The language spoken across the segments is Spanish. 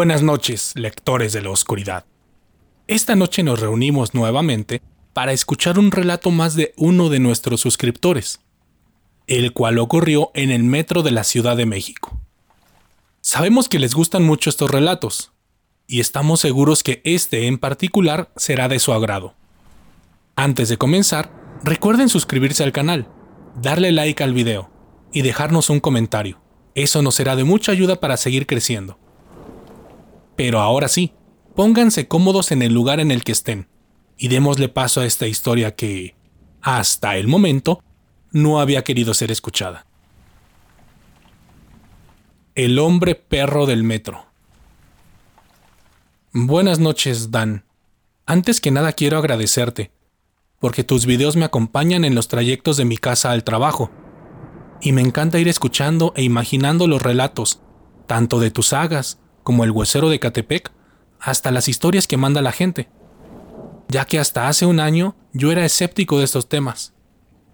Buenas noches, lectores de la oscuridad. Esta noche nos reunimos nuevamente para escuchar un relato más de uno de nuestros suscriptores, el cual ocurrió en el metro de la Ciudad de México. Sabemos que les gustan mucho estos relatos, y estamos seguros que este en particular será de su agrado. Antes de comenzar, recuerden suscribirse al canal, darle like al video y dejarnos un comentario. Eso nos será de mucha ayuda para seguir creciendo. Pero ahora sí, pónganse cómodos en el lugar en el que estén y démosle paso a esta historia que, hasta el momento, no había querido ser escuchada. El hombre perro del metro. Buenas noches, Dan. Antes que nada quiero agradecerte, porque tus videos me acompañan en los trayectos de mi casa al trabajo, y me encanta ir escuchando e imaginando los relatos, tanto de tus sagas como el huesero de Catepec, hasta las historias que manda la gente ya que hasta hace un año yo era escéptico de estos temas,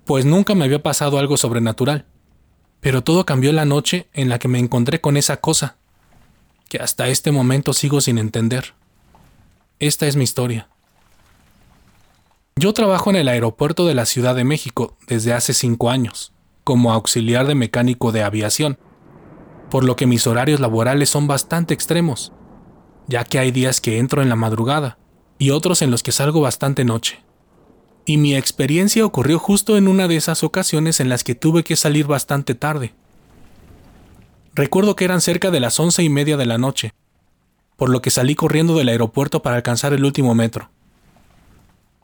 pues nunca me había pasado algo sobrenatural. Pero todo cambió la noche en la que me encontré con esa cosa, que hasta este momento sigo sin entender. Esta es mi historia. Yo trabajo en el aeropuerto de la Ciudad de México desde hace cinco años, como auxiliar de mecánico de aviación, por lo que mis horarios laborales son bastante extremos, ya que hay días que entro en la madrugada y otros en los que salgo bastante noche. Y mi experiencia ocurrió justo en una de esas ocasiones en las que tuve que salir bastante tarde. Recuerdo que eran cerca de las once y media de la noche, por lo que salí corriendo del aeropuerto para alcanzar el último metro.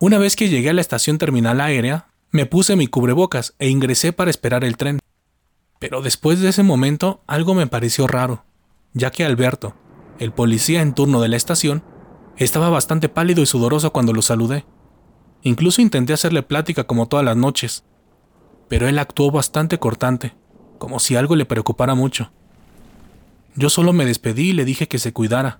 Una vez que llegué a la estación terminal aérea, me puse mi cubrebocas e ingresé para esperar el tren. Pero después de ese momento algo me pareció raro, ya que Alberto, el policía en turno de la estación, estaba bastante pálido y sudoroso cuando lo saludé. Incluso intenté hacerle plática como todas las noches, pero él actuó bastante cortante, como si algo le preocupara mucho. Yo solo me despedí y le dije que se cuidara.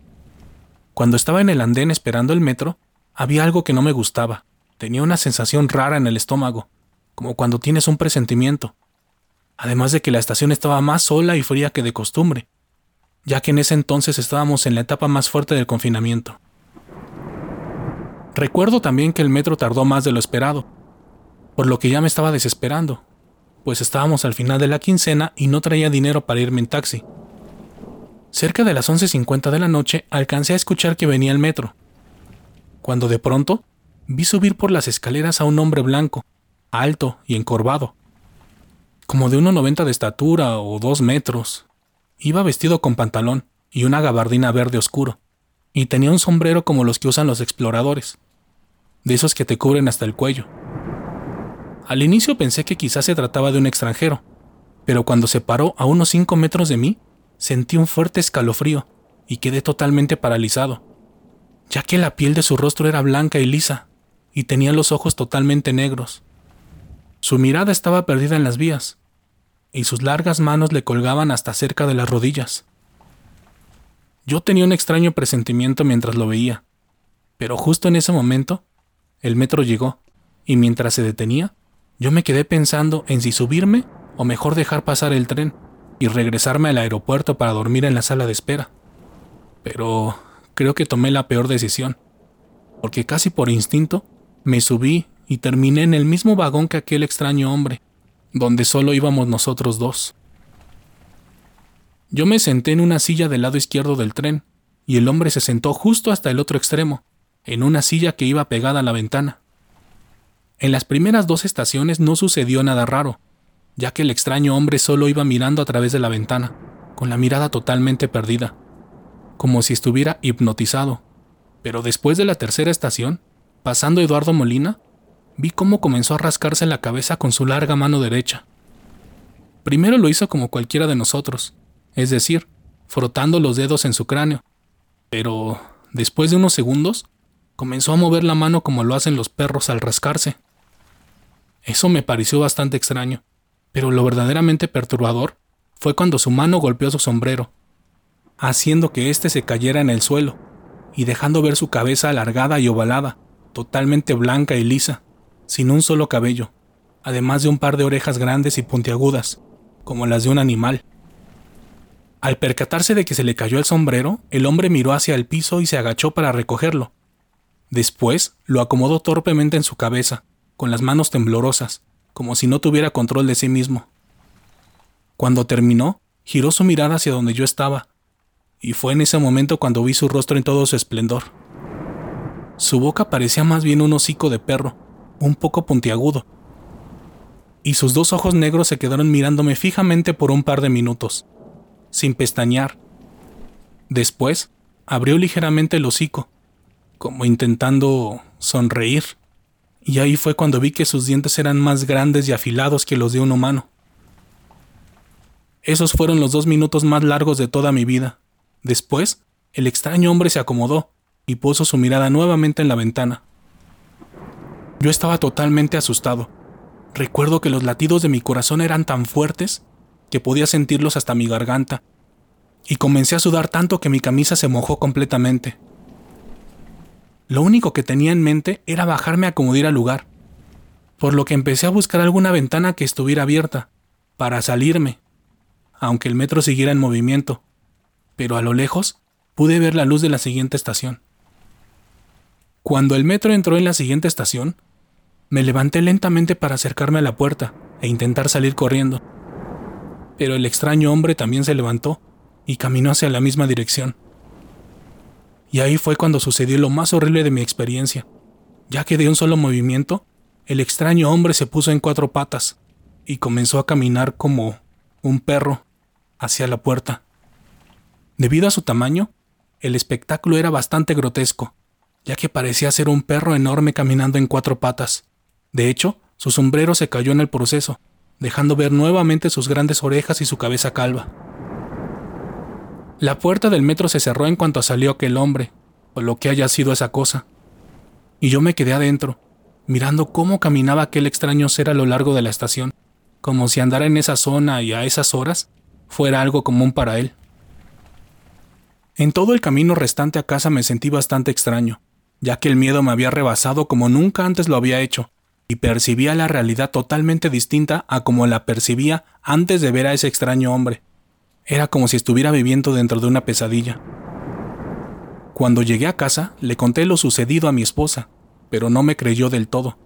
Cuando estaba en el andén esperando el metro, había algo que no me gustaba. Tenía una sensación rara en el estómago, como cuando tienes un presentimiento. Además de que la estación estaba más sola y fría que de costumbre, ya que en ese entonces estábamos en la etapa más fuerte del confinamiento. Recuerdo también que el metro tardó más de lo esperado, por lo que ya me estaba desesperando, pues estábamos al final de la quincena y no traía dinero para irme en taxi. Cerca de las 11.50 de la noche alcancé a escuchar que venía el metro, cuando de pronto vi subir por las escaleras a un hombre blanco, alto y encorvado, como de 1,90 de estatura o dos metros. Iba vestido con pantalón y una gabardina verde oscuro, y tenía un sombrero como los que usan los exploradores de esos que te cubren hasta el cuello. Al inicio pensé que quizás se trataba de un extranjero, pero cuando se paró a unos cinco metros de mí, sentí un fuerte escalofrío y quedé totalmente paralizado, ya que la piel de su rostro era blanca y lisa, y tenía los ojos totalmente negros. Su mirada estaba perdida en las vías, y sus largas manos le colgaban hasta cerca de las rodillas. Yo tenía un extraño presentimiento mientras lo veía, pero justo en ese momento el metro llegó, y mientras se detenía, yo me quedé pensando en si subirme o mejor dejar pasar el tren y regresarme al aeropuerto para dormir en la sala de espera. Pero creo que tomé la peor decisión, porque casi por instinto me subí y terminé en el mismo vagón que aquel extraño hombre, donde solo íbamos nosotros dos. Yo me senté en una silla del lado izquierdo del tren, y el hombre se sentó justo hasta el otro extremo, en una silla que iba pegada a la ventana. En las primeras dos estaciones no sucedió nada raro, ya que el extraño hombre solo iba mirando a través de la ventana, con la mirada totalmente perdida, como si estuviera hipnotizado. Pero después de la tercera estación, pasando Eduardo Molina, vi cómo comenzó a rascarse la cabeza con su larga mano derecha. Primero lo hizo como cualquiera de nosotros, es decir, frotando los dedos en su cráneo, pero después de unos segundos comenzó a mover la mano como lo hacen los perros al rascarse. Eso me pareció bastante extraño, pero lo verdaderamente perturbador fue cuando su mano golpeó su sombrero, haciendo que éste se cayera en el suelo y dejando ver su cabeza alargada y ovalada, totalmente blanca y lisa, sin un solo cabello, además de un par de orejas grandes y puntiagudas, como las de un animal. Al percatarse de que se le cayó el sombrero, el hombre miró hacia el piso y se agachó para recogerlo. Después lo acomodó torpemente en su cabeza, con las manos temblorosas, como si no tuviera control de sí mismo. Cuando terminó, giró su mirada hacia donde yo estaba, y fue en ese momento cuando vi su rostro en todo su esplendor. Su boca parecía más bien un hocico de perro, un poco puntiagudo, y sus dos ojos negros se quedaron mirándome fijamente por un par de minutos sin pestañear. Después, abrió ligeramente el hocico, como intentando sonreír, y ahí fue cuando vi que sus dientes eran más grandes y afilados que los de un humano. Esos fueron los dos minutos más largos de toda mi vida. Después, el extraño hombre se acomodó y puso su mirada nuevamente en la ventana. Yo estaba totalmente asustado. Recuerdo que los latidos de mi corazón eran tan fuertes que podía sentirlos hasta mi garganta, y comencé a sudar tanto que mi camisa se mojó completamente. Lo único que tenía en mente era bajarme a acomodar al lugar, por lo que empecé a buscar alguna ventana que estuviera abierta, para salirme, aunque el metro siguiera en movimiento, pero a lo lejos pude ver la luz de la siguiente estación. Cuando el metro entró en la siguiente estación, me levanté lentamente para acercarme a la puerta e intentar salir corriendo pero el extraño hombre también se levantó y caminó hacia la misma dirección. Y ahí fue cuando sucedió lo más horrible de mi experiencia, ya que de un solo movimiento, el extraño hombre se puso en cuatro patas y comenzó a caminar como un perro hacia la puerta. Debido a su tamaño, el espectáculo era bastante grotesco, ya que parecía ser un perro enorme caminando en cuatro patas. De hecho, su sombrero se cayó en el proceso, dejando ver nuevamente sus grandes orejas y su cabeza calva. La puerta del metro se cerró en cuanto salió aquel hombre, o lo que haya sido esa cosa, y yo me quedé adentro, mirando cómo caminaba aquel extraño ser a lo largo de la estación, como si andar en esa zona y a esas horas fuera algo común para él. En todo el camino restante a casa me sentí bastante extraño, ya que el miedo me había rebasado como nunca antes lo había hecho, y percibía la realidad totalmente distinta a como la percibía antes de ver a ese extraño hombre. Era como si estuviera viviendo dentro de una pesadilla. Cuando llegué a casa, le conté lo sucedido a mi esposa, pero no me creyó del todo,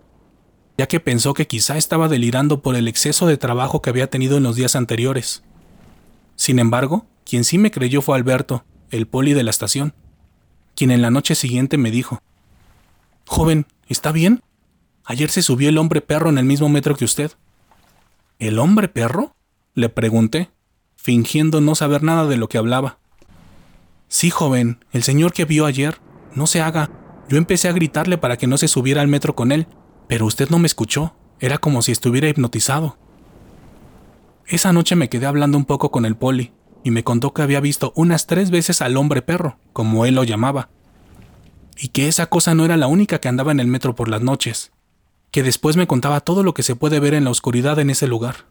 ya que pensó que quizá estaba delirando por el exceso de trabajo que había tenido en los días anteriores. Sin embargo, quien sí me creyó fue Alberto, el poli de la estación, quien en la noche siguiente me dijo, Joven, ¿está bien? Ayer se subió el hombre perro en el mismo metro que usted. ¿El hombre perro? Le pregunté, fingiendo no saber nada de lo que hablaba. Sí, joven, el señor que vio ayer. No se haga. Yo empecé a gritarle para que no se subiera al metro con él, pero usted no me escuchó. Era como si estuviera hipnotizado. Esa noche me quedé hablando un poco con el poli, y me contó que había visto unas tres veces al hombre perro, como él lo llamaba, y que esa cosa no era la única que andaba en el metro por las noches que después me contaba todo lo que se puede ver en la oscuridad en ese lugar.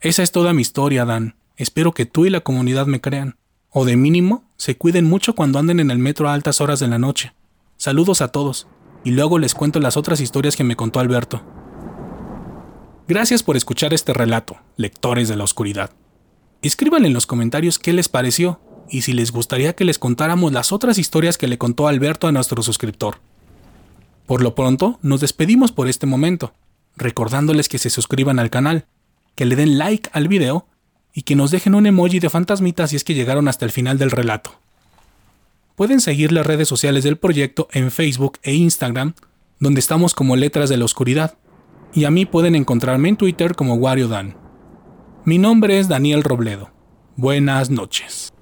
Esa es toda mi historia, Dan. Espero que tú y la comunidad me crean. O de mínimo, se cuiden mucho cuando anden en el metro a altas horas de la noche. Saludos a todos. Y luego les cuento las otras historias que me contó Alberto. Gracias por escuchar este relato, lectores de la oscuridad. Escriban en los comentarios qué les pareció y si les gustaría que les contáramos las otras historias que le contó Alberto a nuestro suscriptor. Por lo pronto, nos despedimos por este momento, recordándoles que se suscriban al canal, que le den like al video y que nos dejen un emoji de fantasmita si es que llegaron hasta el final del relato. Pueden seguir las redes sociales del proyecto en Facebook e Instagram, donde estamos como Letras de la Oscuridad, y a mí pueden encontrarme en Twitter como WarioDan. Mi nombre es Daniel Robledo. Buenas noches.